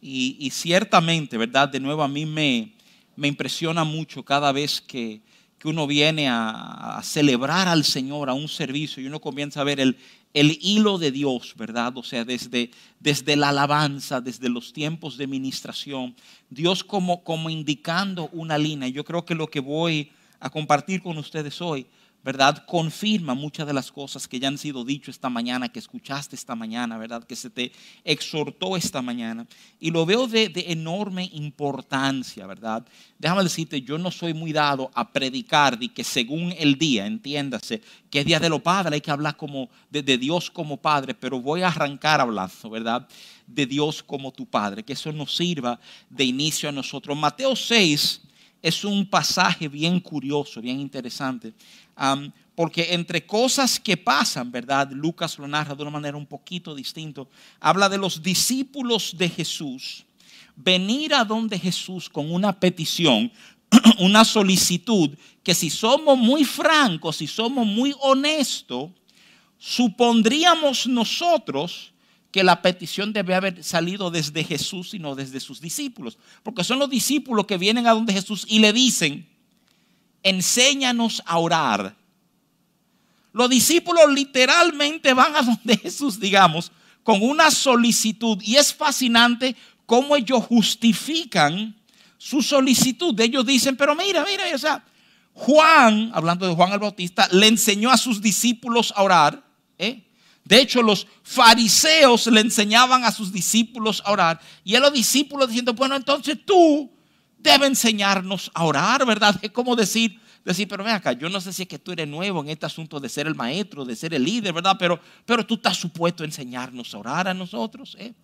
Y, ciertamente, ¿verdad? De nuevo a mí me, me impresiona mucho cada vez que, uno viene a, celebrar al Señor, a un servicio, y uno comienza a ver el, el hilo de Dios, ¿verdad? O sea, desde, desde la alabanza, desde los tiempos de ministración, Dios como, como indicando una línea. Yo creo que lo que voy a compartir con ustedes hoy ¿verdad? Confirma muchas de las cosas que ya han sido dicho esta mañana, que escuchaste esta mañana, ¿verdad? Que se te exhortó esta mañana. Y lo veo de, enorme importancia, ¿verdad? Déjame decirte, yo no soy muy dado a predicar de que según el día, entiéndase, que es día de lo padre, hay que hablar como de, de Dios como Padre, pero voy a arrancar hablando, ¿verdad? De Dios como tu Padre, que eso nos sirva de inicio a nosotros. Mateo 6 es un pasaje bien curioso, bien interesante porque entre cosas que pasan, ¿verdad? Lucas lo narra de una manera un poquito distinta. Habla de los discípulos de Jesús venir a donde Jesús con una petición, una solicitud, que si somos muy francos, si somos muy honestos, supondríamos nosotros que la petición debe haber salido desde Jesús y no desde sus discípulos. Porque son los discípulos que vienen a donde Jesús y le dicen, enséñanos a orar. Los discípulos literalmente van a donde Jesús, digamos, con una solicitud. Y es fascinante cómo ellos justifican su solicitud. Ellos dicen, pero mira, mira, o sea, Juan, hablando de Juan el Bautista, le enseñó a sus discípulos a orar. ¿eh? De hecho, los fariseos le enseñaban a sus discípulos a orar. Y a los discípulos diciendo, bueno, entonces tú debe enseñarnos a orar, ¿verdad? Es como decir, decir, pero ven acá, yo no sé si es que tú eres nuevo en este asunto de ser el maestro, de ser el líder, ¿verdad? Pero, pero tú estás supuesto a enseñarnos a orar a nosotros, ¿eh?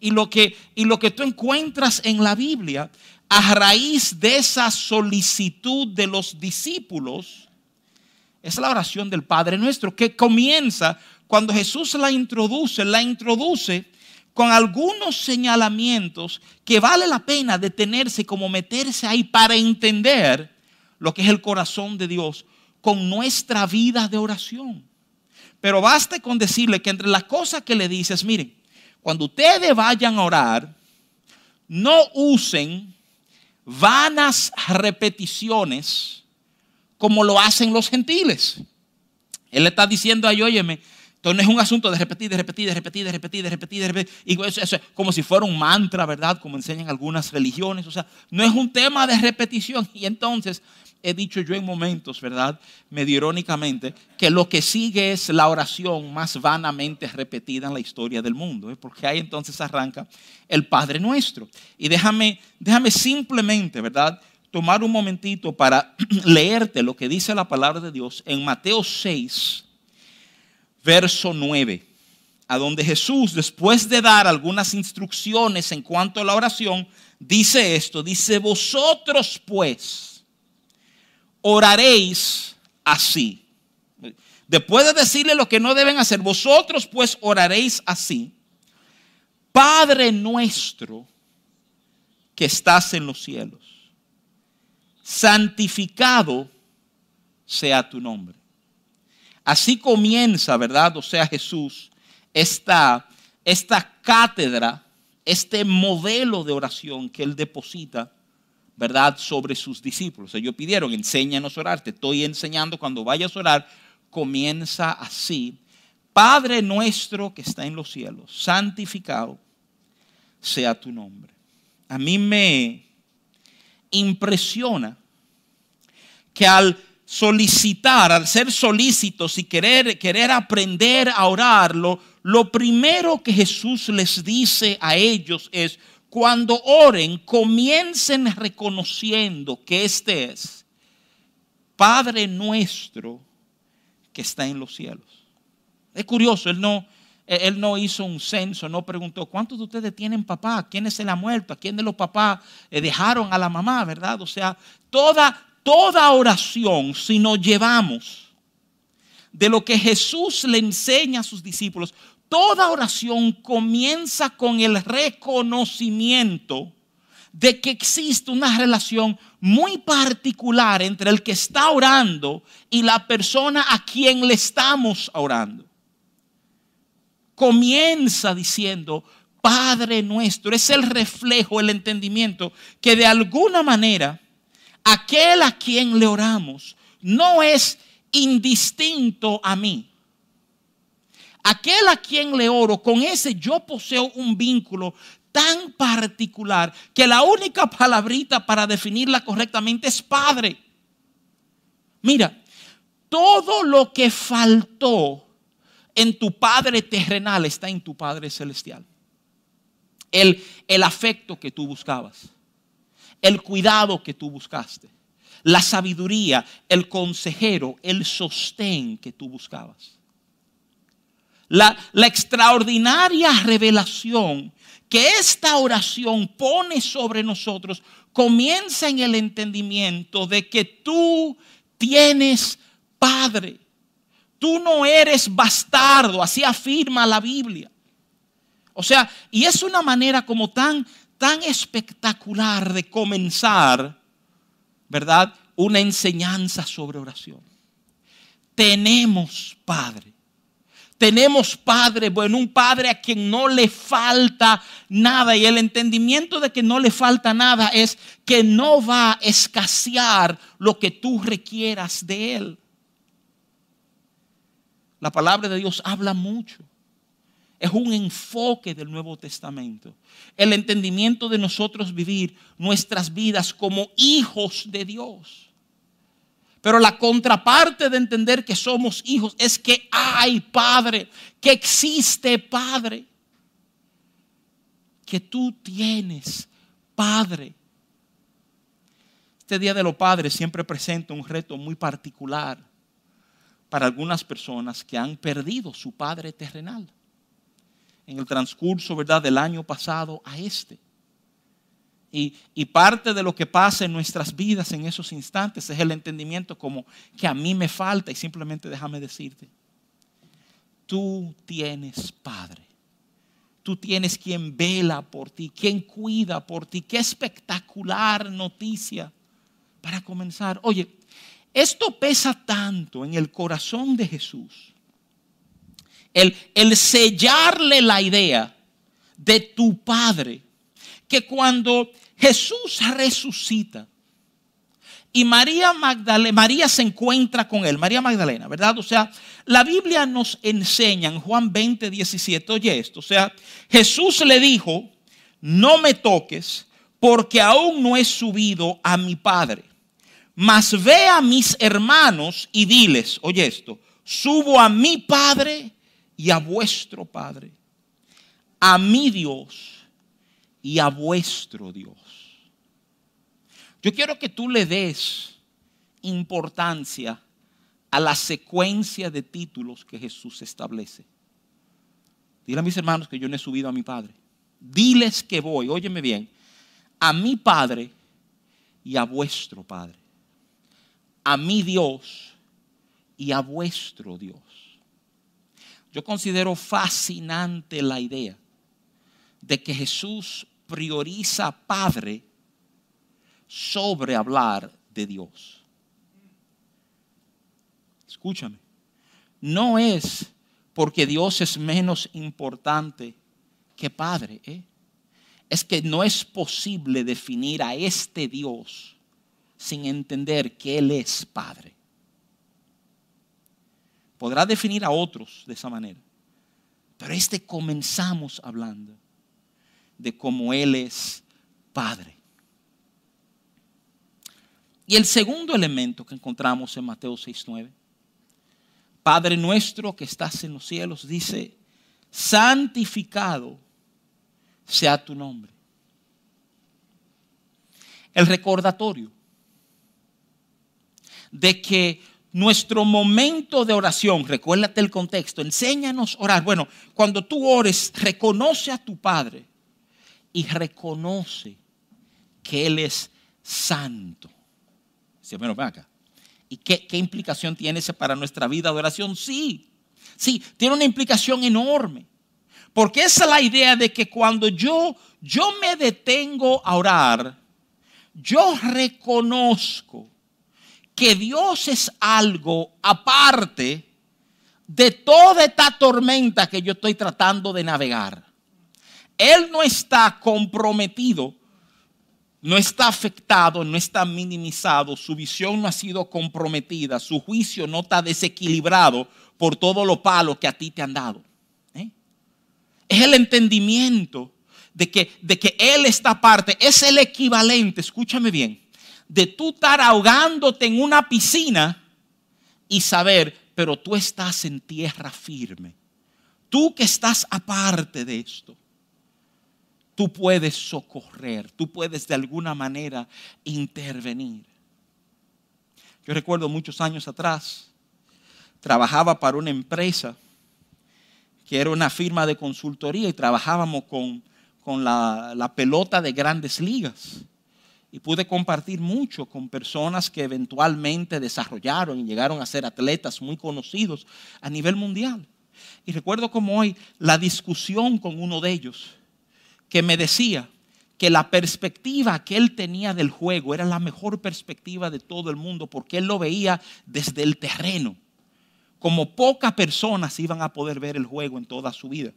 Y lo, que, y lo que tú encuentras en la Biblia, a raíz de esa solicitud de los discípulos, es la oración del Padre nuestro, que comienza cuando Jesús la introduce, la introduce con algunos señalamientos que vale la pena detenerse como meterse ahí para entender lo que es el corazón de Dios con nuestra vida de oración. Pero basta con decirle que entre las cosas que le dices, miren, cuando ustedes vayan a orar, no usen vanas repeticiones como lo hacen los gentiles. Él está diciendo ahí, óyeme, entonces no es un asunto de repetir, de repetir, de repetir, de repetir, de repetir, de repetir. Y eso, es como si fuera un mantra, ¿verdad? Como enseñan algunas religiones. O sea, no es un tema de repetición. Y entonces he dicho yo en momentos, ¿verdad? Medio irónicamente, que lo que sigue es la oración más vanamente repetida en la historia del mundo. ¿eh? Porque ahí entonces arranca el Padre Nuestro. Y déjame, déjame simplemente, ¿verdad? Tomar un momentito para leerte lo que dice la palabra de Dios en Mateo 6 verso 9, a donde Jesús, después de dar algunas instrucciones en cuanto a la oración, dice esto, dice, vosotros pues oraréis así. Después de decirle lo que no deben hacer, vosotros pues oraréis así. Padre nuestro que estás en los cielos, santificado sea tu nombre. Así comienza, ¿verdad? O sea, Jesús, esta, esta cátedra, este modelo de oración que él deposita, ¿verdad? Sobre sus discípulos. Ellos pidieron, enséñanos a orar. Te estoy enseñando cuando vayas a orar. Comienza así. Padre nuestro que está en los cielos, santificado sea tu nombre. A mí me impresiona que al solicitar, al ser solícitos y querer, querer aprender a orarlo, lo primero que Jesús les dice a ellos es, cuando oren, comiencen reconociendo que este es Padre nuestro que está en los cielos. Es curioso, él no, él no hizo un censo, no preguntó, ¿cuántos de ustedes tienen papá? ¿Quién se le ha muerto? ¿A quién de los papás eh, dejaron a la mamá? ¿Verdad? O sea, toda, toda oración, si nos llevamos de lo que Jesús le enseña a sus discípulos, toda oración comienza con el reconocimiento de que existe una relación muy particular entre el que está orando y la persona a quien le estamos orando. Comienza diciendo, Padre nuestro. Es el reflejo, el entendimiento que de alguna manera aquel a quien le oramos no es indistinto a mí. Aquel a quien le oro, con ese yo poseo un vínculo tan particular que la única palabrita para definirla correctamente es Padre. Mira, todo lo que faltó en tu Padre terrenal está en tu Padre celestial. El, el afecto que tú buscabas, el cuidado que tú buscaste, la sabiduría, el consejero, el sostén que tú buscabas. La, extraordinaria revelación que esta oración pone sobre nosotros comienza en el entendimiento de que tú tienes Padre. Tú no eres bastardo, así afirma la Biblia. O sea, y es una manera como tan, tan espectacular de comenzar, ¿verdad? Una enseñanza sobre oración. Tenemos Padre. Tenemos Padre, bueno, un Padre a quien no le falta nada. Y el entendimiento de que no le falta nada es que no va a escasear lo que tú requieras de Él. La palabra de Dios habla mucho. Es un enfoque del Nuevo Testamento. El entendimiento de nosotros vivir nuestras vidas como hijos de Dios. Pero la contraparte de entender que somos hijos es que hay Padre, que existe Padre, que tú tienes Padre. Este Día de los Padres siempre presenta un reto muy particular para algunas personas que han perdido su Padre terrenal en el transcurso, ¿verdad?, del año pasado a este. Y, y, parte de lo que pasa en nuestras vidas en esos instantes es el entendimiento como que a mí me falta y simplemente déjame decirte, tú tienes Padre. Tú tienes quien vela por ti, quien cuida por ti. Qué espectacular noticia para comenzar. Oye, esto pesa tanto en el corazón de Jesús. El, el sellarle la idea de tu Padre, que cuando Jesús resucita y María Magdalena, María se encuentra con él, María Magdalena, ¿verdad? O sea, la Biblia nos enseña en Juan 20, 17, oye esto, o sea, Jesús le dijo, no me toques porque aún no he subido a mi Padre. Mas ve a mis hermanos y diles, oye esto, subo a mi Padre y a vuestro Padre, a mi Dios y a vuestro Dios. Yo quiero que tú le des importancia a la secuencia de títulos que Jesús establece. Dile a mis hermanos que yo no he subido a mi Padre. Diles que voy, óyeme bien, a mi Padre y a vuestro Padre a mi Dios y a vuestro Dios. Yo considero fascinante la idea de que Jesús prioriza Padre sobre hablar de Dios. Escúchame, no es porque Dios es menos importante que Padre. ¿eh? Es que no es posible definir a este Dios sin entender que Él es Padre. Podrá definir a otros de esa manera, pero este comenzamos hablando de cómo Él es Padre. Y el segundo elemento que encontramos en Mateo 6.9, Padre nuestro que estás en los cielos, dice, santificado sea tu nombre. El recordatorio de que nuestro momento de oración, recuérdate el contexto, enséñanos a orar. Bueno, cuando tú ores, reconoce a tu Padre y reconoce que Él es santo. ¿Y qué, qué implicación tiene ese para nuestra vida de oración? Sí, sí, tiene una implicación enorme. Porque esa es la idea de que cuando yo, yo me detengo a orar, yo reconozco que Dios es algo aparte de toda esta tormenta que yo estoy tratando de navegar. Él no está comprometido, no está afectado, no está minimizado, su visión no ha sido comprometida, su juicio no está desequilibrado por todo lo palo que a ti te han dado. ¿eh? Es el entendimiento de que, de que Él está aparte, es el equivalente, escúchame bien, de tú estar ahogándote en una piscina y saber, pero tú estás en tierra firme. Tú que estás aparte de esto, tú puedes socorrer, tú puedes de alguna manera intervenir. Yo recuerdo muchos años atrás, trabajaba para una empresa que era una firma de consultoría y trabajábamos con, con la, la pelota de grandes ligas y pude compartir mucho con personas que eventualmente desarrollaron y llegaron a ser atletas muy conocidos a nivel mundial. Y recuerdo como hoy la discusión con uno de ellos que me decía que la perspectiva que él tenía del juego era la mejor perspectiva de todo el mundo porque él lo veía desde el terreno, como pocas personas iban a poder ver el juego en toda su vida.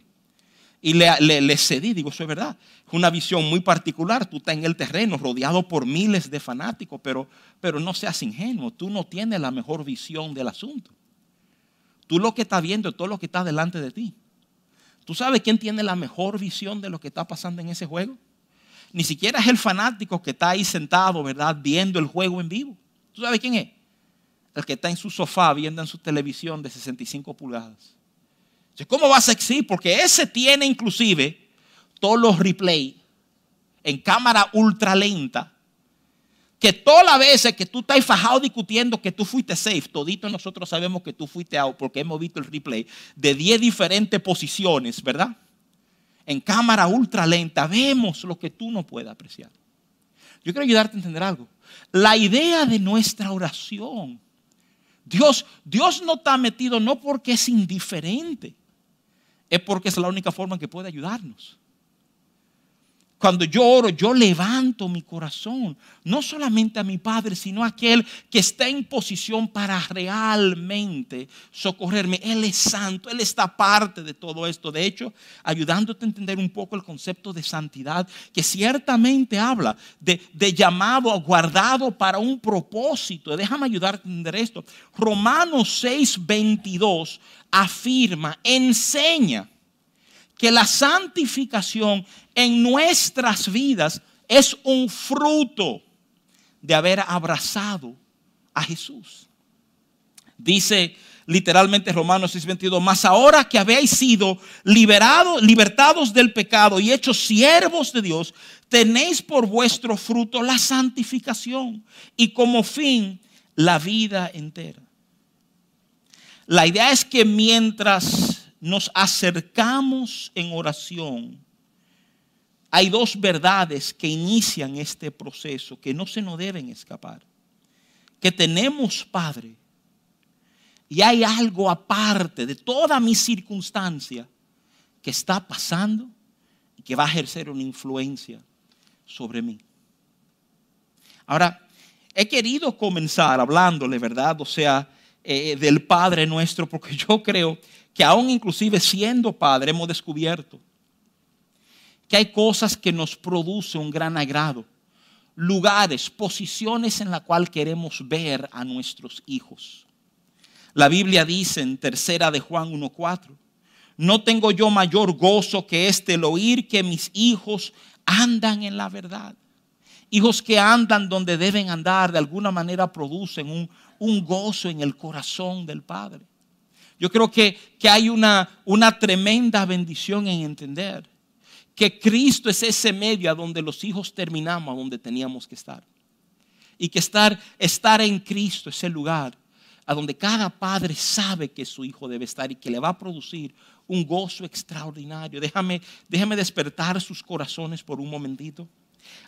Y le, cedí, digo, eso es verdad. Es una visión muy particular. Tú estás en el terreno rodeado por miles de fanáticos, pero, pero no seas ingenuo. Tú no tienes la mejor visión del asunto. Tú lo que estás viendo es todo lo que está delante de ti. ¿Tú sabes quién tiene la mejor visión de lo que está pasando en ese juego? Ni siquiera es el fanático que está ahí sentado, ¿verdad? Viendo el juego en vivo. ¿Tú sabes quién es? El que está en su sofá viendo en su televisión de 65 pulgadas. ¿Cómo vas a exigir? Porque ese tiene inclusive todos los replays en cámara ultra lenta. Que todas las veces que tú estás fajado discutiendo que tú fuiste safe, todito nosotros sabemos que tú fuiste out porque hemos visto el replay de 10 diferentes posiciones, ¿verdad? En cámara ultra lenta vemos lo que tú no puedes apreciar. Yo quiero ayudarte a entender algo. La idea de nuestra oración, Dios, Dios no está metido no porque es indiferente es porque es la única forma que puede ayudarnos. Cuando yo oro, yo levanto mi corazón, no solamente a mi Padre, sino a aquel que está en posición para realmente socorrerme. Él es santo, Él está parte de todo esto. De hecho, ayudándote a entender un poco el concepto de santidad, que ciertamente habla de, llamado, guardado para un propósito. Déjame ayudarte a entender esto. Romanos 6, 22 afirma, enseña que la santificación en nuestras vidas es un fruto de haber abrazado a Jesús. Dice literalmente Romanos 6:22, mas ahora que habéis sido liberados, libertados del pecado y hechos siervos de Dios, tenéis por vuestro fruto la santificación y como fin la vida entera. La idea es que mientras nos acercamos en oración, hay dos verdades que inician este proceso que no se nos deben escapar. Que tenemos Padre y hay algo aparte de toda mi circunstancia que está pasando y que va a ejercer una influencia sobre mí. Ahora, he querido comenzar hablándole, ¿verdad? O sea, eh, del Padre nuestro, porque yo creo que aún inclusive siendo Padre hemos descubierto que hay cosas que nos producen un gran agrado, lugares, posiciones en la cual queremos ver a nuestros hijos. La Biblia dice en tercera de Juan 1.4, no tengo yo mayor gozo que este, el oír que mis hijos andan en la verdad. Hijos que andan donde deben andar, de alguna manera producen un gozo en el corazón del Padre. Yo creo que, que hay una, una tremenda bendición en entender que Cristo es ese medio a donde los hijos terminamos, donde teníamos que estar. Y que estar, estar en Cristo es el lugar a donde cada padre sabe que su hijo debe estar y que le va a producir un gozo extraordinario. Déjame, déjame despertar sus corazones por un momentito.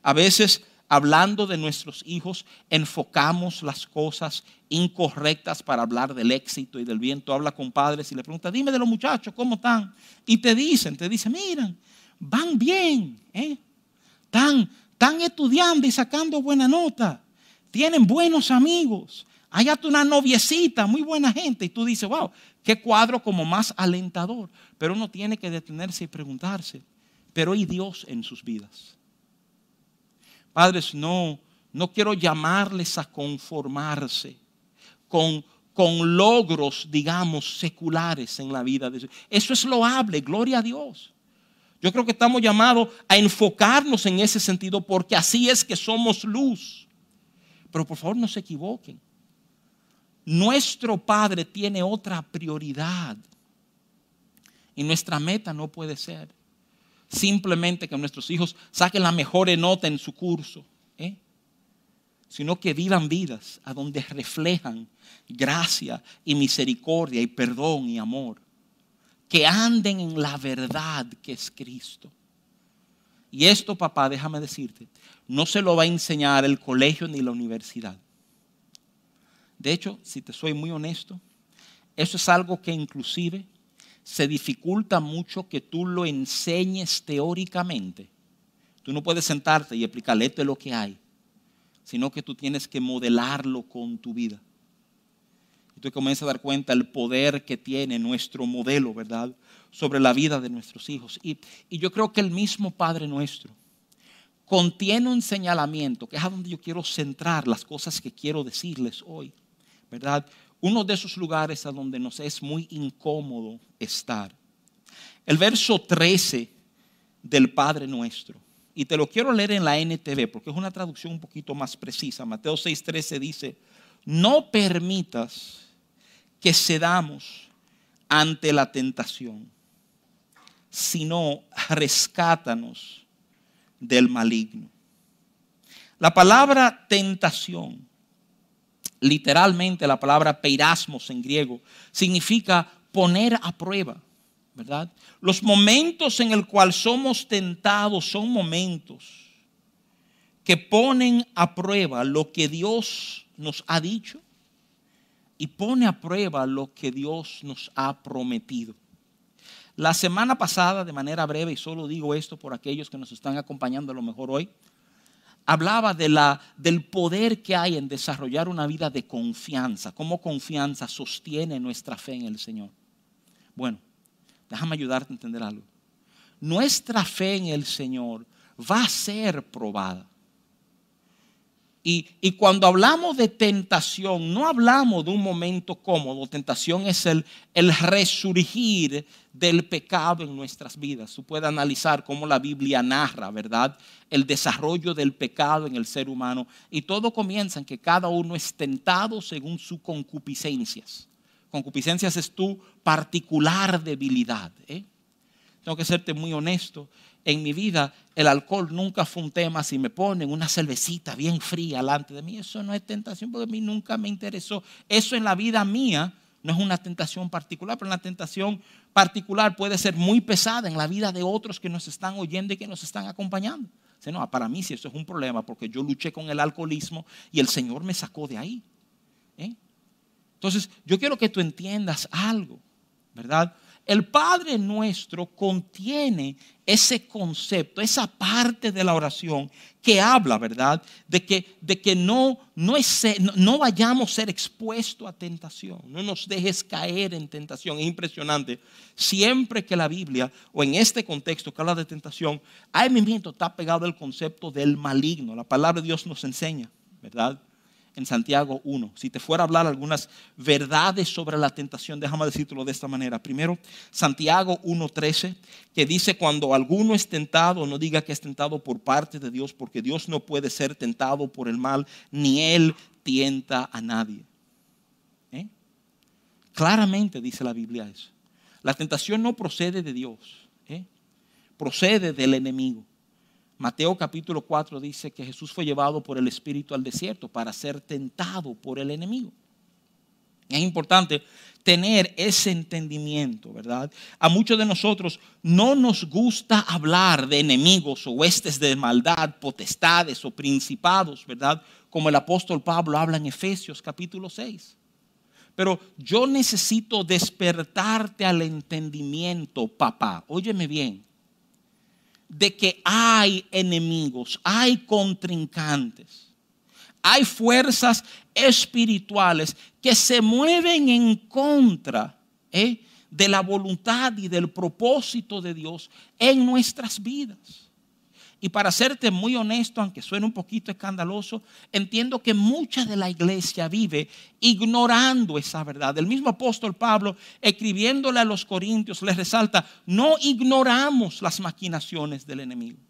A veces hablando de nuestros hijos, enfocamos las cosas incorrectas para hablar del éxito y del bien. Tú con padres y le preguntas, dime de los muchachos, ¿cómo están? Y te dicen, te dicen, miran, van bien, ¿eh? están, están estudiando y sacando buena nota, tienen buenos amigos, hay hasta una noviecita, muy buena gente, y tú dices, wow, qué cuadro como más alentador. Pero uno tiene que detenerse y preguntarse, pero ¿y Dios en sus vidas? Padres, no, no quiero llamarles a conformarse con, con logros, digamos, seculares en la vida de Eso es loable, gloria a Dios. Yo creo que estamos llamados a enfocarnos en ese sentido porque así es que somos luz. Pero por favor no se equivoquen. Nuestro Padre tiene otra prioridad. Y nuestra meta no puede ser simplemente que nuestros hijos saquen la mejor nota en su curso, ¿eh? sino que vivan vidas a donde reflejan gracia y misericordia y perdón y amor. Que anden en la verdad que es Cristo. Y esto, papá, déjame decirte, no se lo va a enseñar el colegio ni la universidad. De hecho, si te soy muy honesto, eso es algo que inclusive se dificulta mucho que tú lo enseñes teóricamente. Tú no puedes sentarte y explicarle esto es lo que hay, sino que tú tienes que modelarlo con tu vida. Y tú comienzas a dar cuenta del poder que tiene nuestro modelo, ¿verdad? Sobre la vida de nuestros hijos. Y, y yo creo que el mismo Padre nuestro contiene un señalamiento, que es a donde yo quiero centrar las cosas que quiero decirles hoy, ¿verdad? Uno de esos lugares a donde nos es muy incómodo estar. El verso 13 del Padre nuestro. Y te lo quiero leer en la NTV porque es una traducción un poquito más precisa. Mateo 6:13 dice, no permitas que cedamos ante la tentación, sino rescátanos del maligno. La palabra tentación, literalmente la palabra peirasmos en griego, significa poner a prueba, ¿verdad? Los momentos en el cual somos tentados son momentos que ponen a prueba lo que Dios nos ha dicho y pone a prueba lo que Dios nos ha prometido. La semana pasada, de manera breve, y solo digo esto por aquellos que nos están acompañando a lo mejor hoy, hablaba de la, del poder que hay en desarrollar una vida de confianza, cómo confianza sostiene nuestra fe en el Señor. Bueno, déjame ayudarte a entender algo. Nuestra fe en el Señor va a ser probada. Y, cuando hablamos de tentación, no hablamos de un momento cómodo. Tentación es el, resurgir del pecado en nuestras vidas. Tú puedes analizar cómo la Biblia narra, ¿verdad? El desarrollo del pecado en el ser humano. Y todo comienza en que cada uno es tentado según sus concupiscencias. Concupiscencias es tu particular debilidad. ¿eh? Tengo que serte muy honesto en mi vida el alcohol nunca fue un tema. Si me ponen una cervecita bien fría delante de mí, eso no es tentación porque a mí nunca me interesó. Eso en la vida mía no es una tentación particular, pero una tentación particular puede ser muy pesada en la vida de otros que nos están oyendo y que nos están acompañando. no, para mí sí eso es un problema porque yo luché con el alcoholismo y el Señor me sacó de ahí. ¿eh? Entonces, yo quiero que tú entiendas algo, ¿verdad? El Padre nuestro contiene ese concepto, esa parte de la oración que habla, ¿verdad? De que, de que no, no, vayamos a ser expuestos a tentación, no nos dejes caer en tentación. Es impresionante. Siempre que la Biblia, o en este contexto que habla de tentación, hay movimiento, está pegado el concepto del maligno. La palabra de Dios nos enseña, ¿verdad? En Santiago 1. Si te fuera a hablar algunas verdades sobre la tentación, déjame decírtelo de esta manera. Primero, Santiago 1.13, que dice, cuando alguno es tentado, no diga que es tentado por parte de Dios, porque Dios no puede ser tentado por el mal, ni Él tienta a nadie. ¿Eh? Claramente dice la Biblia eso. La tentación no procede de Dios, ¿eh? procede del enemigo. Mateo capítulo 4 dice que Jesús fue llevado por el Espíritu al desierto para ser tentado por el enemigo. Es importante tener ese entendimiento, ¿verdad? A muchos de nosotros no nos gusta hablar de enemigos o huestes de maldad, potestades o principados, ¿verdad? Como el apóstol Pablo habla en Efesios capítulo 6. Pero yo necesito despertarte al entendimiento, papá. Óyeme bien de que hay enemigos, hay contrincantes, hay fuerzas espirituales que se mueven en contra ¿eh? de la voluntad y del propósito de Dios en nuestras vidas. Y para serte muy honesto, aunque suene un poquito escandaloso, entiendo que mucha de la iglesia vive ignorando esa verdad. El mismo apóstol Pablo, escribiéndole a los corintios, les resalta, no ignoramos las maquinaciones del enemigo.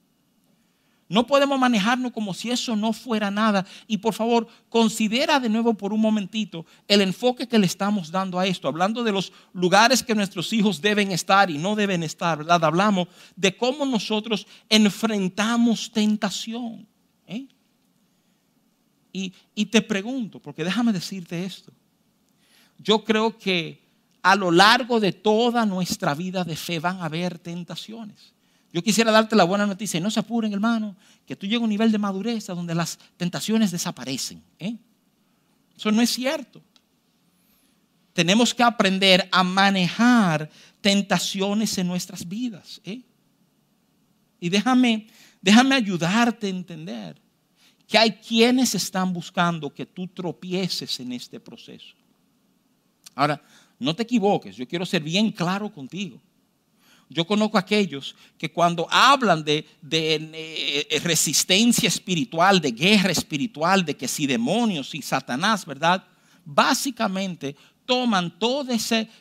No podemos manejarnos como si eso no fuera nada. Y por favor, considera de nuevo por un momentito el enfoque que le estamos dando a esto, hablando de los lugares que nuestros hijos deben estar y no deben estar. Hablamos de cómo nosotros enfrentamos tentación. ¿eh? Y te pregunto, porque déjame decirte esto, yo creo que a lo largo de toda nuestra vida de fe van a haber tentaciones. Yo quisiera darte la buena noticia, y no se apuren hermano, que tú llegas a un nivel de madurez donde las tentaciones desaparecen. ¿eh? Eso no es cierto. Tenemos que aprender a manejar tentaciones en nuestras vidas. ¿eh? Y déjame, déjame ayudarte a entender que hay quienes están buscando que tú tropieces en este proceso. Ahora, no te equivoques, yo quiero ser bien claro contigo. Yo conozco a aquellos que cuando hablan de, eh, resistencia espiritual, de guerra espiritual, de que si demonios y Satanás, ¿verdad? Básicamente toman toda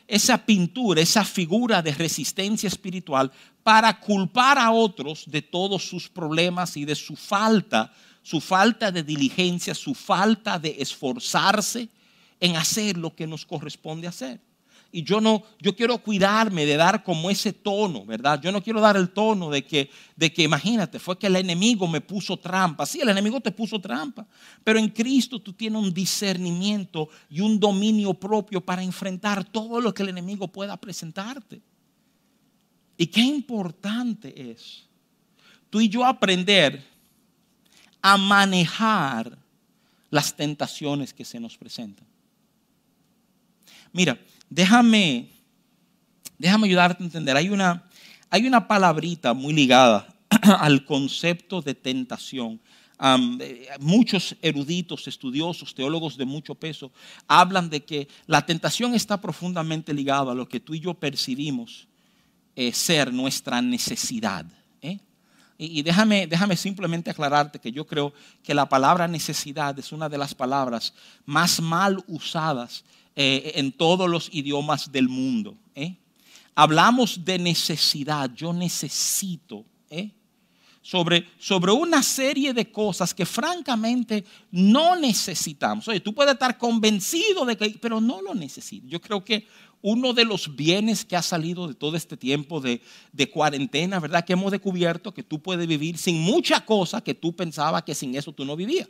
esa pintura, esa figura de resistencia espiritual para culpar a otros de todos sus problemas y de su falta, su falta de diligencia, su falta de esforzarse en hacer lo que nos corresponde hacer y yo no, yo quiero cuidarme de dar como ese tono, ¿verdad? Yo no quiero dar el tono de que, de que imagínate, fue que el enemigo me puso trampa. Sí, el enemigo te puso trampa, pero en Cristo tú tienes un discernimiento y un dominio propio para enfrentar todo lo que el enemigo pueda presentarte. Y qué importante es tú y yo aprender a manejar las tentaciones que se nos presentan. Mira, déjame, déjame ayudarte a entender. Hay una, hay una palabrita muy ligada al concepto de tentación. Eh, muchos eruditos, estudiosos, teólogos de mucho peso hablan de que la tentación está profundamente ligada a lo que tú y yo percibimos eh, ser nuestra necesidad. ¿eh? Y, déjame, déjame simplemente aclararte que yo creo que la palabra necesidad es una de las palabras más mal usadas eh, en todos los idiomas del mundo. ¿eh? Hablamos de necesidad, yo necesito. ¿eh? Sobre, sobre, una serie de cosas que francamente no necesitamos. Oye, tú puedes estar convencido de que, pero no lo necesitas. Yo creo que uno de los bienes que ha salido de todo este tiempo de, de, cuarentena, ¿verdad? Que hemos descubierto que tú puedes vivir sin mucha cosa que tú pensabas que sin eso tú no vivías.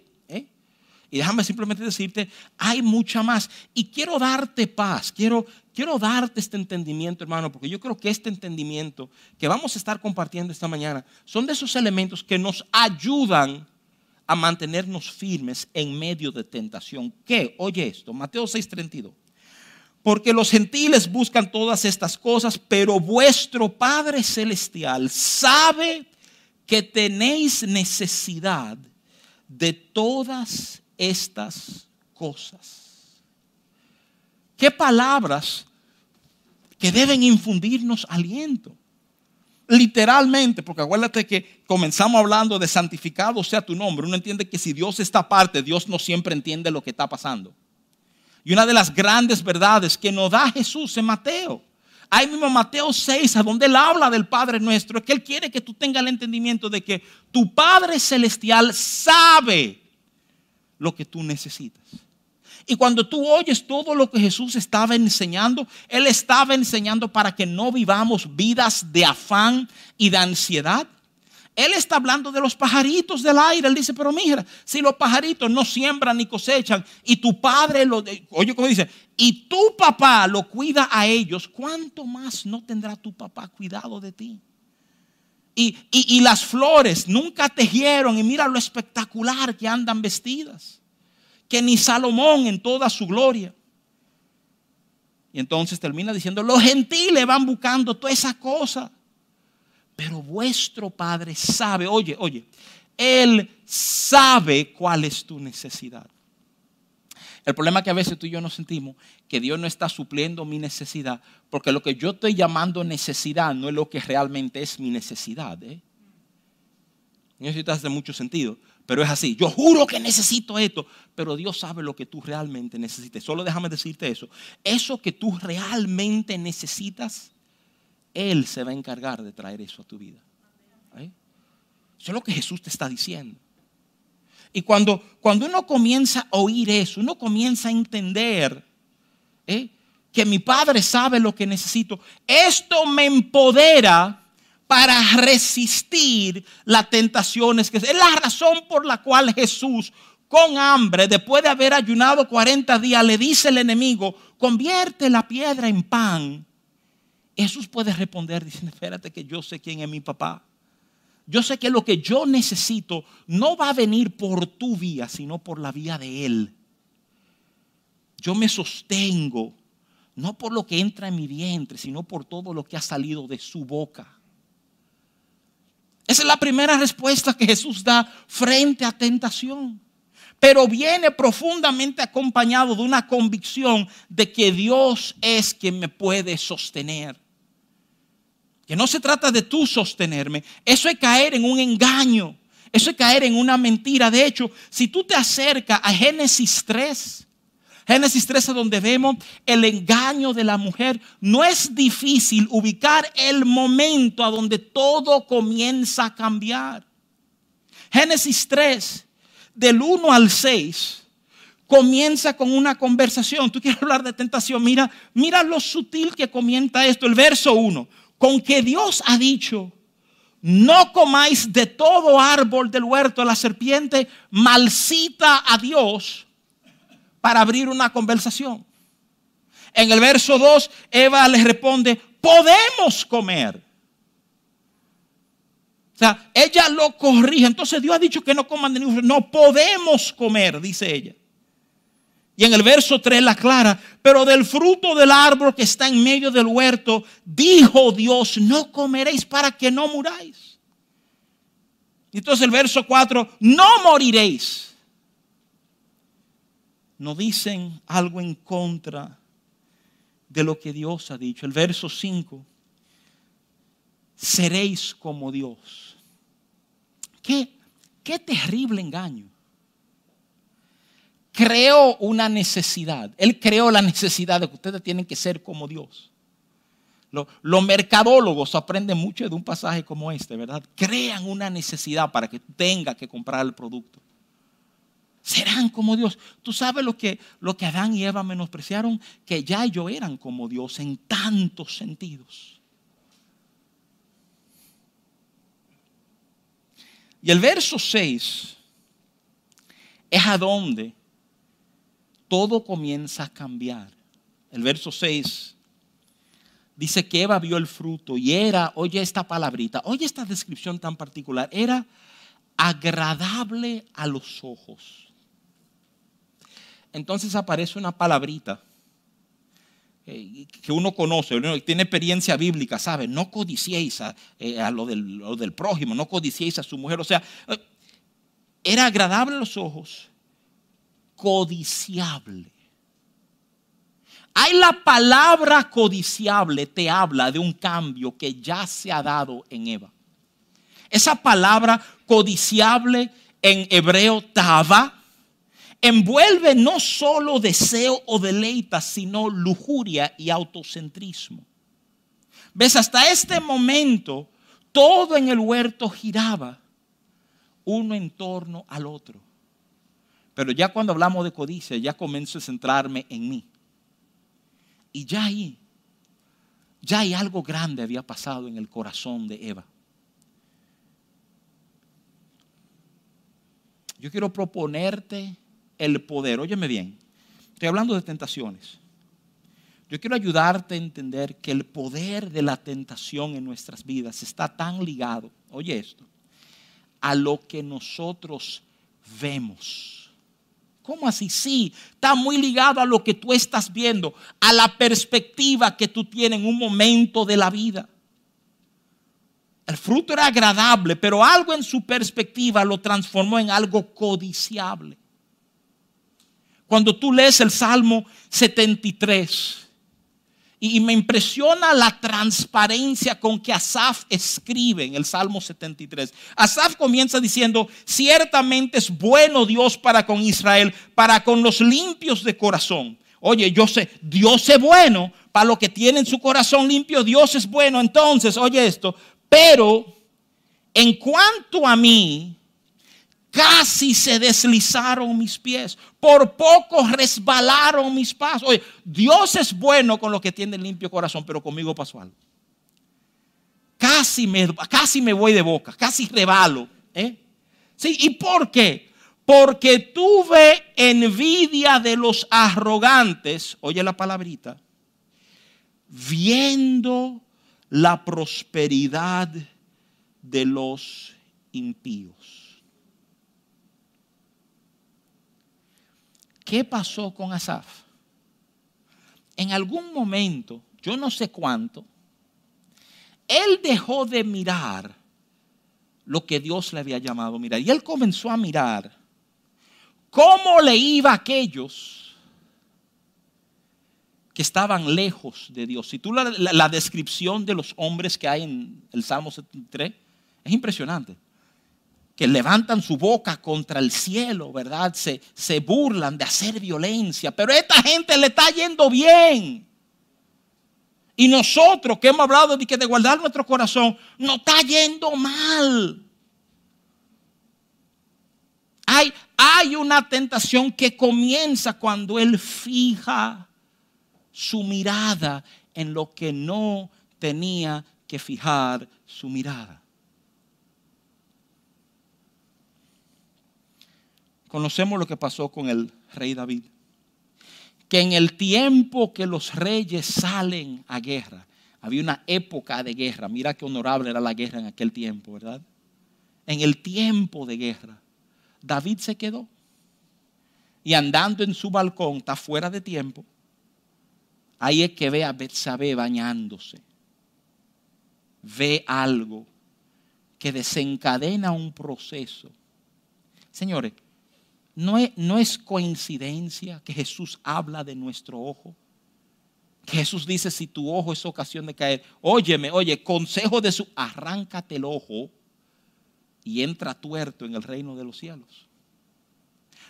Y déjame simplemente decirte, hay mucha más. Y quiero darte paz, quiero, quiero darte este entendimiento, hermano, porque yo creo que este entendimiento que vamos a estar compartiendo esta mañana son de esos elementos que nos ayudan a mantenernos firmes en medio de tentación. ¿Qué? Oye esto, Mateo 6:32. Porque los gentiles buscan todas estas cosas, pero vuestro Padre Celestial sabe que tenéis necesidad de todas estas cosas. ¿Qué palabras que deben infundirnos aliento? Literalmente, porque acuérdate que comenzamos hablando de santificado sea tu nombre. Uno entiende que si Dios está aparte, Dios no siempre entiende lo que está pasando. Y una de las grandes verdades que nos da Jesús en Mateo, ahí mismo Mateo 6, a donde él habla del Padre nuestro, es que él quiere que tú tengas el entendimiento de que tu Padre celestial sabe lo que tú necesitas. Y cuando tú oyes todo lo que Jesús estaba enseñando, Él estaba enseñando para que no vivamos vidas de afán y de ansiedad. Él está hablando de los pajaritos del aire. Él dice, pero mira, si los pajaritos no siembran ni cosechan y tu padre lo, oye como dice, y tu papá lo cuida a ellos, ¿cuánto más no tendrá tu papá cuidado de ti? Y, las flores nunca tejieron y mira lo espectacular que andan vestidas. Que ni Salomón en toda su gloria. Y entonces termina diciendo, los gentiles van buscando toda esa cosa. Pero vuestro Padre sabe, oye, oye, Él sabe cuál es tu necesidad. El problema es que a veces tú y yo nos sentimos que Dios no está supliendo mi necesidad, porque lo que yo estoy llamando necesidad no es lo que realmente es mi necesidad. ¿eh? No sé si hace mucho sentido, pero es así. Yo juro que necesito esto, pero Dios sabe lo que tú realmente necesites. Solo déjame decirte eso. Eso que tú realmente necesitas, Él se va a encargar de traer eso a tu vida. ¿Eh? Eso es lo que Jesús te está diciendo. Y cuando, cuando uno comienza a oír eso, uno comienza a entender ¿eh? que mi Padre sabe lo que necesito, esto me empodera para resistir las tentaciones. Es la razón por la cual Jesús, con hambre, después de haber ayunado 40 días, le dice al enemigo, convierte la piedra en pan. Jesús puede responder diciendo, espérate que yo sé quién es mi papá. Yo sé que lo que yo necesito no va a venir por tu vía, sino por la vía de Él. Yo me sostengo, no por lo que entra en mi vientre, sino por todo lo que ha salido de su boca. Esa es la primera respuesta que Jesús da frente a tentación. Pero viene profundamente acompañado de una convicción de que Dios es quien me puede sostener. Que no se trata de tú sostenerme. Eso es caer en un engaño. Eso es caer en una mentira. De hecho, si tú te acercas a Génesis 3, Génesis 13, donde vemos el engaño de la mujer, no es difícil ubicar el momento a donde todo comienza a cambiar. Génesis 3, del 1 al 6, comienza con una conversación. Tú quieres hablar de tentación, mira, mira lo sutil que comienza esto, el verso 1, con que Dios ha dicho, no comáis de todo árbol del huerto. La serpiente malcita a Dios para abrir una conversación. En el verso 2, Eva le responde, podemos comer. O sea, ella lo corrige. Entonces Dios ha dicho que no coman de ningún No podemos comer, dice ella. Y en el verso 3 la clara, pero del fruto del árbol que está en medio del huerto, dijo Dios, no comeréis para que no muráis. Y entonces el verso 4, no moriréis no dicen algo en contra de lo que Dios ha dicho. El verso 5, seréis como Dios. Qué, qué terrible engaño. Creó una necesidad. Él creó la necesidad de que ustedes tienen que ser como Dios. Los, mercadólogos aprenden mucho de un pasaje como este, ¿verdad? Crean una necesidad para que tenga que comprar el producto serán como Dios. Tú sabes lo que, lo que Adán y Eva menospreciaron, que ya ellos eran como Dios en tantos sentidos. Y el verso 6 es a todo comienza a cambiar. El verso 6 dice que Eva vio el fruto y era, oye esta palabrita, oye esta descripción tan particular, era agradable a los ojos entonces aparece una palabrita que uno conoce, uno tiene experiencia bíblica, sabe, no codiciéis eh, a, lo, del, lo, del, prójimo, no codiciéis a su mujer. O sea, eh, era agradable a los ojos, codiciable. Hay la palabra codiciable, te habla de un cambio que ya se ha dado en Eva. Esa palabra codiciable en hebreo, tava, envuelve no solo deseo o deleita, sino lujuria y autocentrismo. ¿Ves? Hasta este momento todo en el huerto giraba uno en torno al otro. Pero ya cuando hablamos de codicia, ya comienzo a centrarme en mí. Y ya ahí, ya hay algo grande había pasado en el corazón de Eva. Yo quiero proponerte el poder. Óyeme bien, estoy hablando de tentaciones. Yo quiero ayudarte a entender que el poder de la tentación en nuestras vidas está tan ligado, oye esto, a lo que nosotros vemos. ¿Cómo así? Sí, está muy ligado a lo que tú estás viendo, a la perspectiva que tú tienes en un momento de la vida. El fruto era agradable, pero algo en su perspectiva lo transformó en algo codiciable. Cuando tú lees el Salmo 73, y me impresiona la transparencia con que Asaf escribe en el Salmo 73. Asaf comienza diciendo, ciertamente es bueno Dios para con Israel, para con los limpios de corazón. Oye, yo sé, Dios es bueno para los que tienen su corazón limpio, Dios es bueno. Entonces, oye esto, pero en cuanto a mí, Casi se deslizaron mis pies. Por poco resbalaron mis pasos. Oye, Dios es bueno con los que tienen limpio corazón, pero conmigo pasó algo. Casi me, casi me voy de boca, casi rebalo. ¿eh? ¿Sí? ¿Y por qué? Porque tuve envidia de los arrogantes, oye la palabrita, viendo la prosperidad de los impíos. ¿Qué pasó con Asaf? En algún momento, yo no sé cuánto, él dejó de mirar lo que Dios le había llamado a mirar. Y él comenzó a mirar cómo le iba a aquellos que estaban lejos de Dios. Si tú la, la descripción de los hombres que hay en el Salmo 73, es impresionante que levantan su boca contra el cielo, ¿verdad? Se, se burlan de hacer violencia, pero a esta gente le está yendo bien. Y nosotros que hemos hablado de que de guardar nuestro corazón, nos está yendo mal. Hay, hay una tentación que comienza cuando Él fija su mirada en lo que no tenía que fijar su mirada. Conocemos lo que pasó con el rey David. Que en el tiempo que los reyes salen a guerra, había una época de guerra. Mira qué honorable era la guerra en aquel tiempo, ¿verdad? En el tiempo de guerra, David se quedó. Y andando en su balcón, está fuera de tiempo. Ahí es que ve a Betsabé bañándose. Ve algo que desencadena un proceso. Señores, no es, coincidencia que Jesús habla de nuestro ojo. Jesús dice, si tu ojo es ocasión de caer, óyeme, oye, consejo de su, arráncate el ojo y entra tuerto en el reino de los cielos.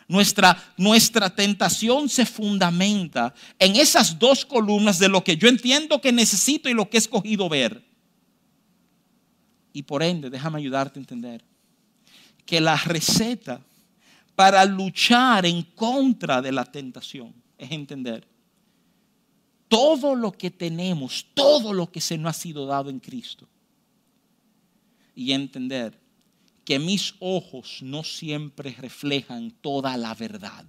Nuestra tentación se fundamenta en esas dos columnas de lo que yo entiendo que necesito y lo que he escogido ver. Y por ende, déjame ayudarte a entender que la receta para luchar en contra de la tentación. Es entender. Todo lo que tenemos, todo lo que se nos ha sido dado en Cristo. Y entender que mis ojos no siempre reflejan toda la verdad.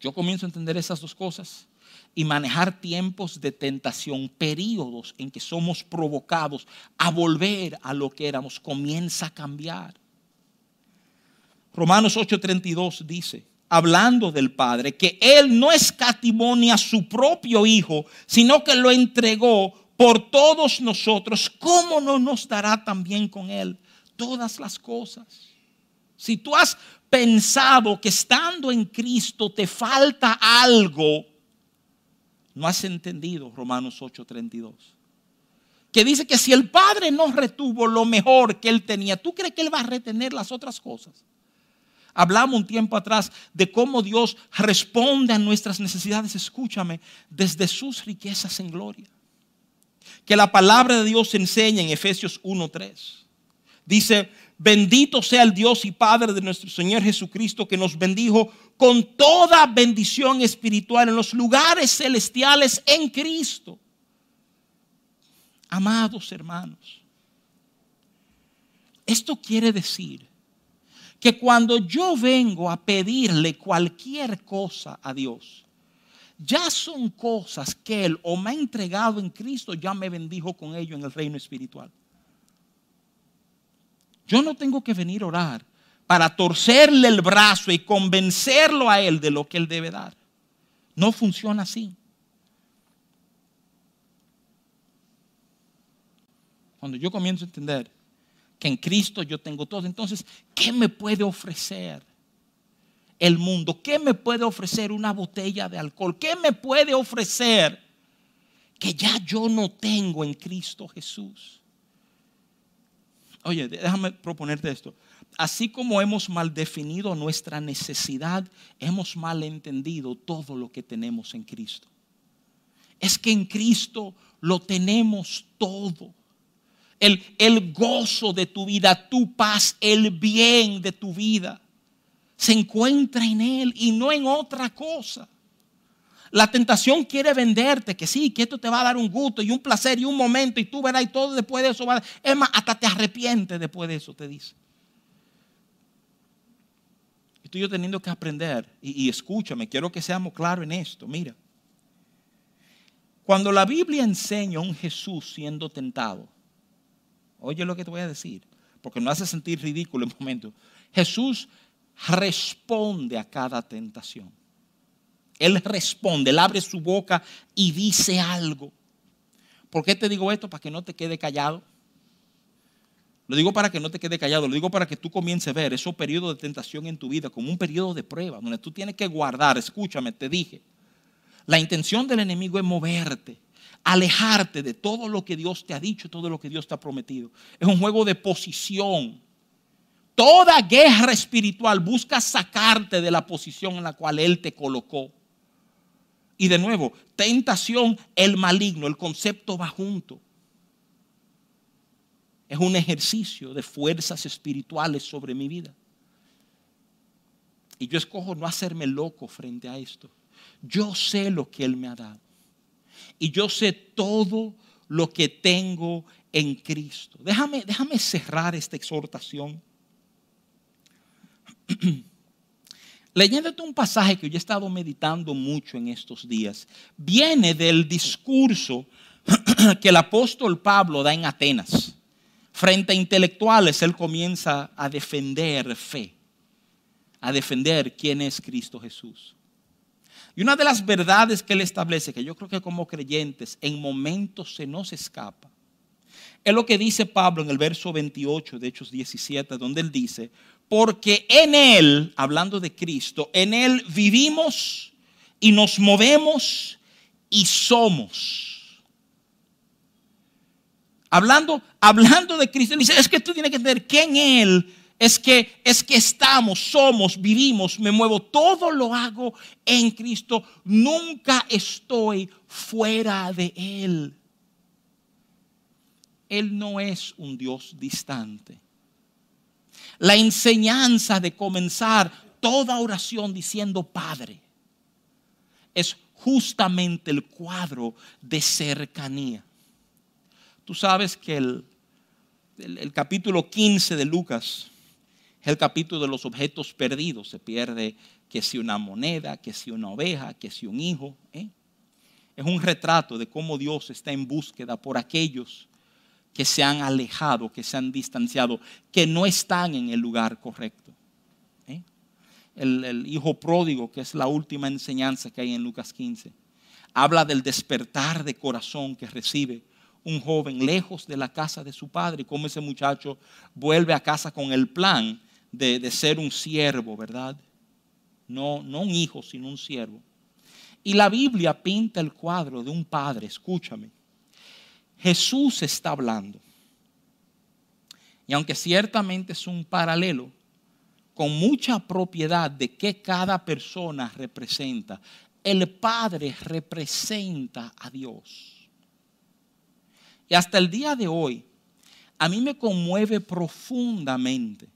Yo comienzo a entender esas dos cosas y manejar tiempos de tentación, periodos en que somos provocados a volver a lo que éramos, comienza a cambiar. Romanos 8:32 dice, hablando del Padre, que Él no escatimó ni a su propio Hijo, sino que lo entregó por todos nosotros. ¿Cómo no nos dará también con Él todas las cosas? Si tú has pensado que estando en Cristo te falta algo, no has entendido Romanos 8:32. Que dice que si el Padre no retuvo lo mejor que Él tenía, ¿tú crees que Él va a retener las otras cosas? Hablamos un tiempo atrás de cómo Dios responde a nuestras necesidades, escúchame, desde sus riquezas en gloria. Que la palabra de Dios enseña en Efesios 1.3. Dice, bendito sea el Dios y Padre de nuestro Señor Jesucristo que nos bendijo con toda bendición espiritual en los lugares celestiales en Cristo. Amados hermanos, esto quiere decir que cuando yo vengo a pedirle cualquier cosa a Dios, ya son cosas que Él o me ha entregado en Cristo, ya me bendijo con ello en el reino espiritual. Yo no tengo que venir a orar para torcerle el brazo y convencerlo a Él de lo que Él debe dar. No funciona así. Cuando yo comienzo a entender que en Cristo yo tengo todo. Entonces, ¿qué me puede ofrecer el mundo? ¿Qué me puede ofrecer una botella de alcohol? ¿Qué me puede ofrecer que ya yo no tengo en Cristo Jesús? Oye, déjame proponerte esto. Así como hemos mal definido nuestra necesidad, hemos mal entendido todo lo que tenemos en Cristo. Es que en Cristo lo tenemos todo. El, gozo de tu vida, tu paz, el bien de tu vida, se encuentra en Él y no en otra cosa. La tentación quiere venderte que sí, que esto te va a dar un gusto y un placer y un momento y tú verás y todo después de eso va a... Es más, hasta te arrepientes después de eso, te dice. Estoy yo teniendo que aprender y, y escúchame, quiero que seamos claros en esto. Mira, cuando la Biblia enseña a un Jesús siendo tentado, oye lo que te voy a decir, porque no hace sentir ridículo en momento. Jesús responde a cada tentación. Él responde, él abre su boca y dice algo. ¿Por qué te digo esto? Para que no te quede callado. Lo digo para que no te quede callado, lo digo para que tú comiences a ver esos periodos de tentación en tu vida como un periodo de prueba, donde tú tienes que guardar, escúchame, te dije, la intención del enemigo es moverte, alejarte de todo lo que Dios te ha dicho, todo lo que Dios te ha prometido. Es un juego de posición. Toda guerra espiritual busca sacarte de la posición en la cual Él te colocó. Y de nuevo, tentación, el maligno, el concepto va junto. Es un ejercicio de fuerzas espirituales sobre mi vida. Y yo escojo no hacerme loco frente a esto. Yo sé lo que Él me ha dado. Y yo sé todo lo que tengo en Cristo. Déjame, déjame cerrar esta exhortación. Leyéndote un pasaje que yo he estado meditando mucho en estos días, viene del discurso que el apóstol Pablo da en Atenas. Frente a intelectuales, él comienza a defender fe, a defender quién es Cristo Jesús. Y una de las verdades que él establece, que yo creo que como creyentes en momentos se nos escapa, es lo que dice Pablo en el verso 28 de Hechos 17, donde él dice, porque en Él, hablando de Cristo, en Él vivimos y nos movemos y somos. Hablando, hablando de Cristo, él dice, es que tú tienes que entender que en Él es que, es que estamos, somos, vivimos, me muevo, todo lo hago en Cristo, nunca estoy fuera de Él. Él no es un Dios distante la enseñanza de comenzar toda oración diciendo Padre es justamente el cuadro de cercanía. Tú sabes que el, el, capítulo 15 de Lucas es el capítulo de los objetos perdidos. Se pierde que si una moneda, que si una oveja, que si un hijo. ¿eh? Es un retrato de cómo Dios está en búsqueda por aquellos que se han alejado, que se han distanciado, que no están en el lugar correcto. ¿eh? El, hijo pródigo, que es la última enseñanza que hay en Lucas 15, habla del despertar de corazón que recibe un joven lejos de la casa de su padre cómo ese muchacho vuelve a casa con el plan de, de ser un siervo, ¿verdad? No, no un hijo, sino un siervo. Y la Biblia pinta el cuadro de un padre, escúchame, Jesús está hablando. Y aunque ciertamente es un paralelo, con mucha propiedad de qué cada persona representa, el Padre representa a Dios. Y hasta el día de hoy, a mí me conmueve profundamente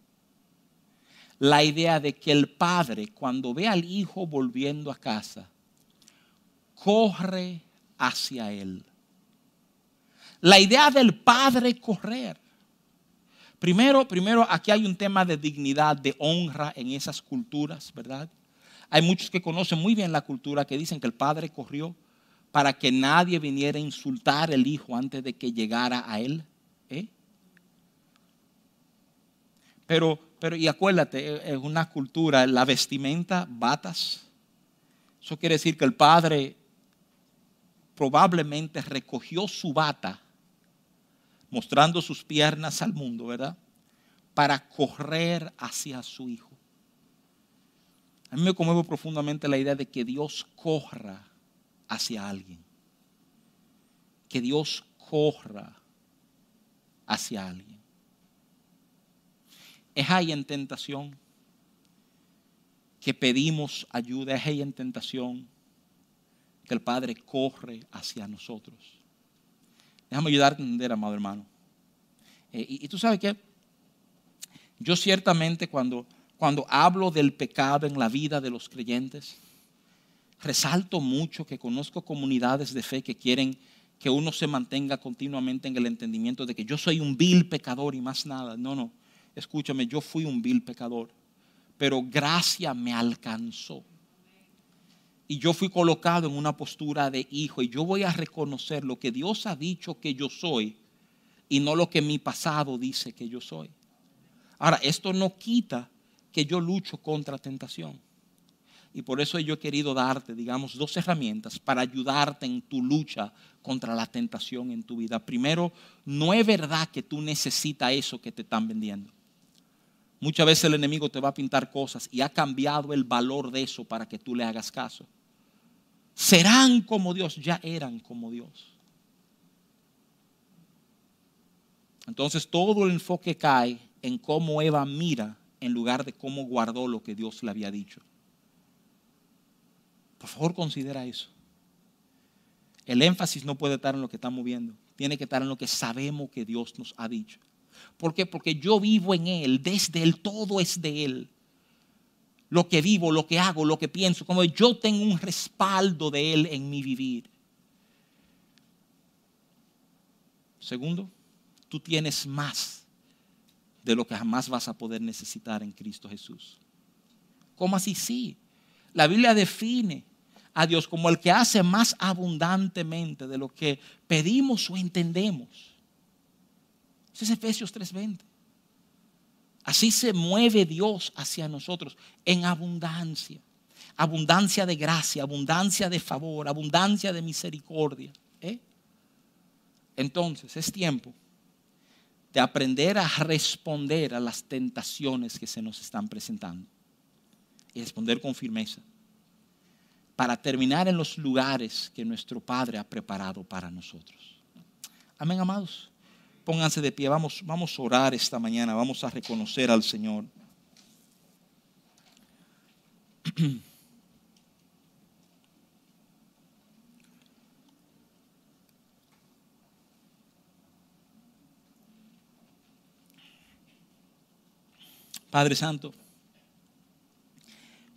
la idea de que el Padre, cuando ve al Hijo volviendo a casa, corre hacia Él. La idea del padre correr. Primero, primero, aquí hay un tema de dignidad, de honra en esas culturas, ¿verdad? Hay muchos que conocen muy bien la cultura que dicen que el padre corrió para que nadie viniera a insultar al hijo antes de que llegara a él. ¿eh? Pero, pero, y acuérdate, es una cultura, la vestimenta, batas. Eso quiere decir que el padre probablemente recogió su bata mostrando sus piernas al mundo, ¿verdad? Para correr hacia su hijo. A mí me conmueve profundamente la idea de que Dios corra hacia alguien. Que Dios corra hacia alguien. Es ahí en tentación que pedimos ayuda, es ahí en tentación que el Padre corre hacia nosotros. Déjame ayudarte a entender, amado hermano. Eh, y, y, tú sabes que yo ciertamente cuando, cuando hablo del pecado en la vida de los creyentes, resalto mucho que conozco comunidades de fe que quieren que uno se mantenga continuamente en el entendimiento de que yo soy un vil pecador y más nada. No, no, escúchame, yo fui un vil pecador, pero gracia me alcanzó. Y yo fui colocado en una postura de hijo y yo voy a reconocer lo que Dios ha dicho que yo soy y no lo que mi pasado dice que yo soy. Ahora, esto no quita que yo lucho contra tentación. Y por eso yo he querido darte, digamos, dos herramientas para ayudarte en tu lucha contra la tentación en tu vida. Primero, no es verdad que tú necesitas eso que te están vendiendo. Muchas veces el enemigo te va a pintar cosas y ha cambiado el valor de eso para que tú le hagas caso. Serán como Dios, ya eran como Dios. Entonces todo el enfoque cae en cómo Eva mira en lugar de cómo guardó lo que Dios le había dicho. Por favor, considera eso. El énfasis no puede estar en lo que estamos viendo, tiene que estar en lo que sabemos que Dios nos ha dicho. ¿Por qué? Porque yo vivo en Él, desde Él, todo es de Él. Lo que vivo, lo que hago, lo que pienso, como yo tengo un respaldo de Él en mi vivir. Segundo, tú tienes más de lo que jamás vas a poder necesitar en Cristo Jesús. ¿Cómo así? Sí. La Biblia define a Dios como el que hace más abundantemente de lo que pedimos o entendemos. Ese es Efesios 3:20. Así se mueve Dios hacia nosotros en abundancia. Abundancia de gracia, abundancia de favor, abundancia de misericordia. ¿eh? Entonces es tiempo de aprender a responder a las tentaciones que se nos están presentando. Y responder con firmeza para terminar en los lugares que nuestro Padre ha preparado para nosotros. Amén, amados. Pónganse de pie, vamos, vamos a orar esta mañana, vamos a reconocer al Señor. Padre Santo,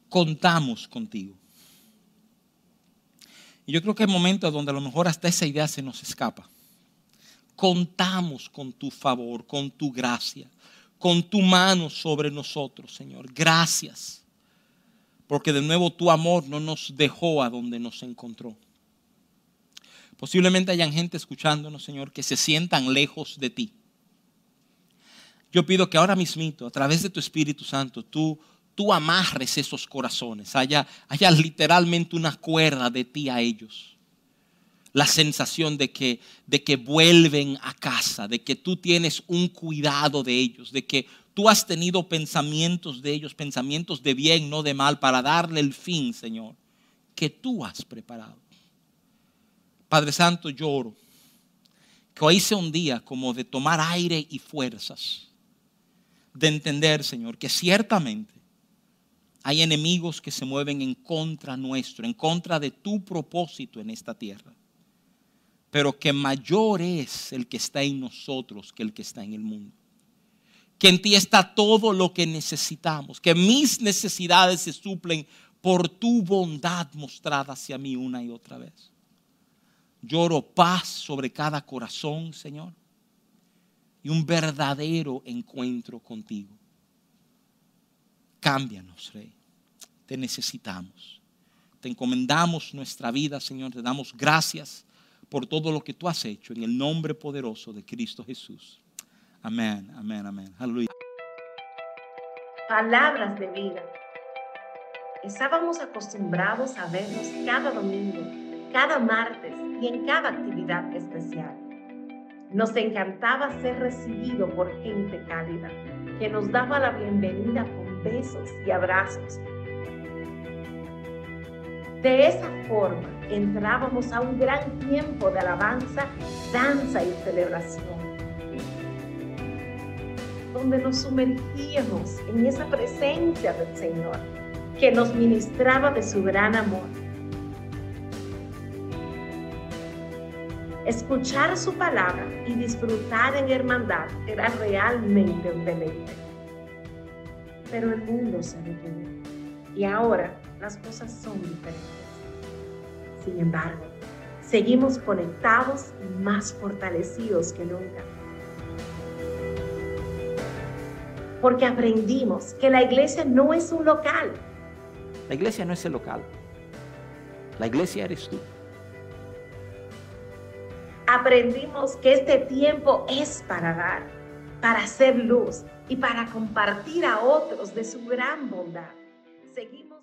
contamos contigo. Y yo creo que hay momentos donde a lo mejor hasta esa idea se nos escapa. Contamos con tu favor, con tu gracia, con tu mano sobre nosotros, Señor. Gracias. Porque de nuevo tu amor no nos dejó a donde nos encontró. Posiblemente hayan gente escuchándonos, Señor, que se sientan lejos de ti. Yo pido que ahora mismito, a través de tu Espíritu Santo, tú tú amarres esos corazones, haya, haya literalmente una cuerda de ti a ellos. La sensación de que, de que vuelven a casa, de que tú tienes un cuidado de ellos, de que tú has tenido pensamientos de ellos, pensamientos de bien, no de mal, para darle el fin, Señor, que tú has preparado. Padre Santo, lloro que hoy sea un día como de tomar aire y fuerzas, de entender, Señor, que ciertamente hay enemigos que se mueven en contra nuestro, en contra de tu propósito en esta tierra. Pero que mayor es el que está en nosotros que el que está en el mundo. Que en ti está todo lo que necesitamos. Que mis necesidades se suplen por tu bondad mostrada hacia mí una y otra vez. Lloro paz sobre cada corazón, Señor. Y un verdadero encuentro contigo. Cámbianos, Rey. Te necesitamos. Te encomendamos nuestra vida, Señor. Te damos gracias por todo lo que tú has hecho en el nombre poderoso de Cristo Jesús. Amén, amén, amén. Aleluya. Palabras de vida. Estábamos acostumbrados a vernos cada domingo, cada martes y en cada actividad especial. Nos encantaba ser recibido por gente cálida que nos daba la bienvenida con besos y abrazos. De esa forma entrábamos a un gran tiempo de alabanza, danza y celebración, donde nos sumergíamos en esa presencia del Señor que nos ministraba de su gran amor. Escuchar su palabra y disfrutar en hermandad era realmente un deleite. Pero el mundo se detuvo y ahora las cosas son diferentes. Sin embargo, seguimos conectados y más fortalecidos que nunca. Porque aprendimos que la iglesia no es un local. La iglesia no es el local. La iglesia eres tú. Aprendimos que este tiempo es para dar, para hacer luz y para compartir a otros de su gran bondad. Seguimos